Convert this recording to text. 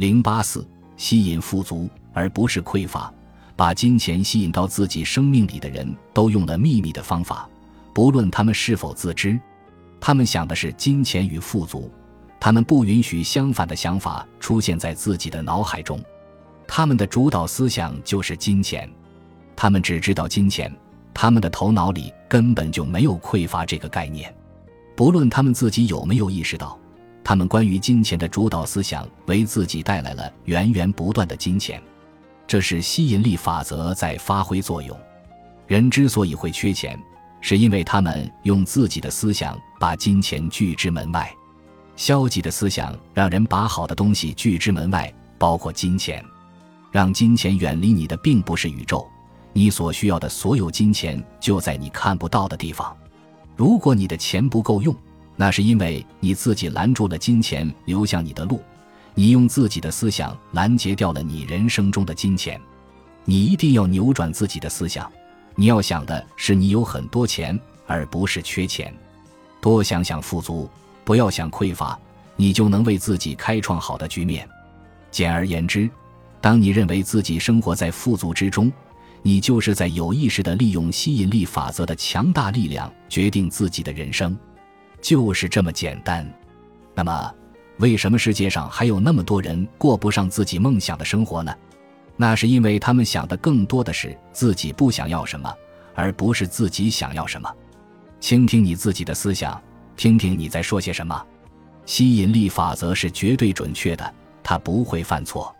零八四，吸引富足而不是匮乏。把金钱吸引到自己生命里的人都用了秘密的方法，不论他们是否自知。他们想的是金钱与富足，他们不允许相反的想法出现在自己的脑海中。他们的主导思想就是金钱，他们只知道金钱，他们的头脑里根本就没有匮乏这个概念。不论他们自己有没有意识到，他们关于金钱的主导思想为自己带来了源源不断的金钱。这是吸引力法则在发挥作用。人之所以会缺钱，是因为他们用自己的思想把金钱拒之门外。消极的思想让人把好的东西拒之门外，包括金钱。让金钱远离你的，并不是宇宙，你所需要的所有金钱就在你看不到的地方。如果你的钱不够用，那是因为你自己拦住了金钱流向你的路。你用自己的思想拦截掉了你人生中的金钱，你一定要扭转自己的思想。你要想的是你有很多钱，而不是缺钱。多想想富足，不要想匮乏，你就能为自己开创好的局面。简而言之，当你认为自己生活在富足之中，你就是在有意识地利用吸引力法则的强大力量决定自己的人生，就是这么简单。那么。为什么世界上还有那么多人过不上自己梦想的生活呢？那是因为他们想的更多的是自己不想要什么，而不是自己想要什么。倾听你自己的思想，听听你在说些什么。吸引力法则是绝对准确的，它不会犯错。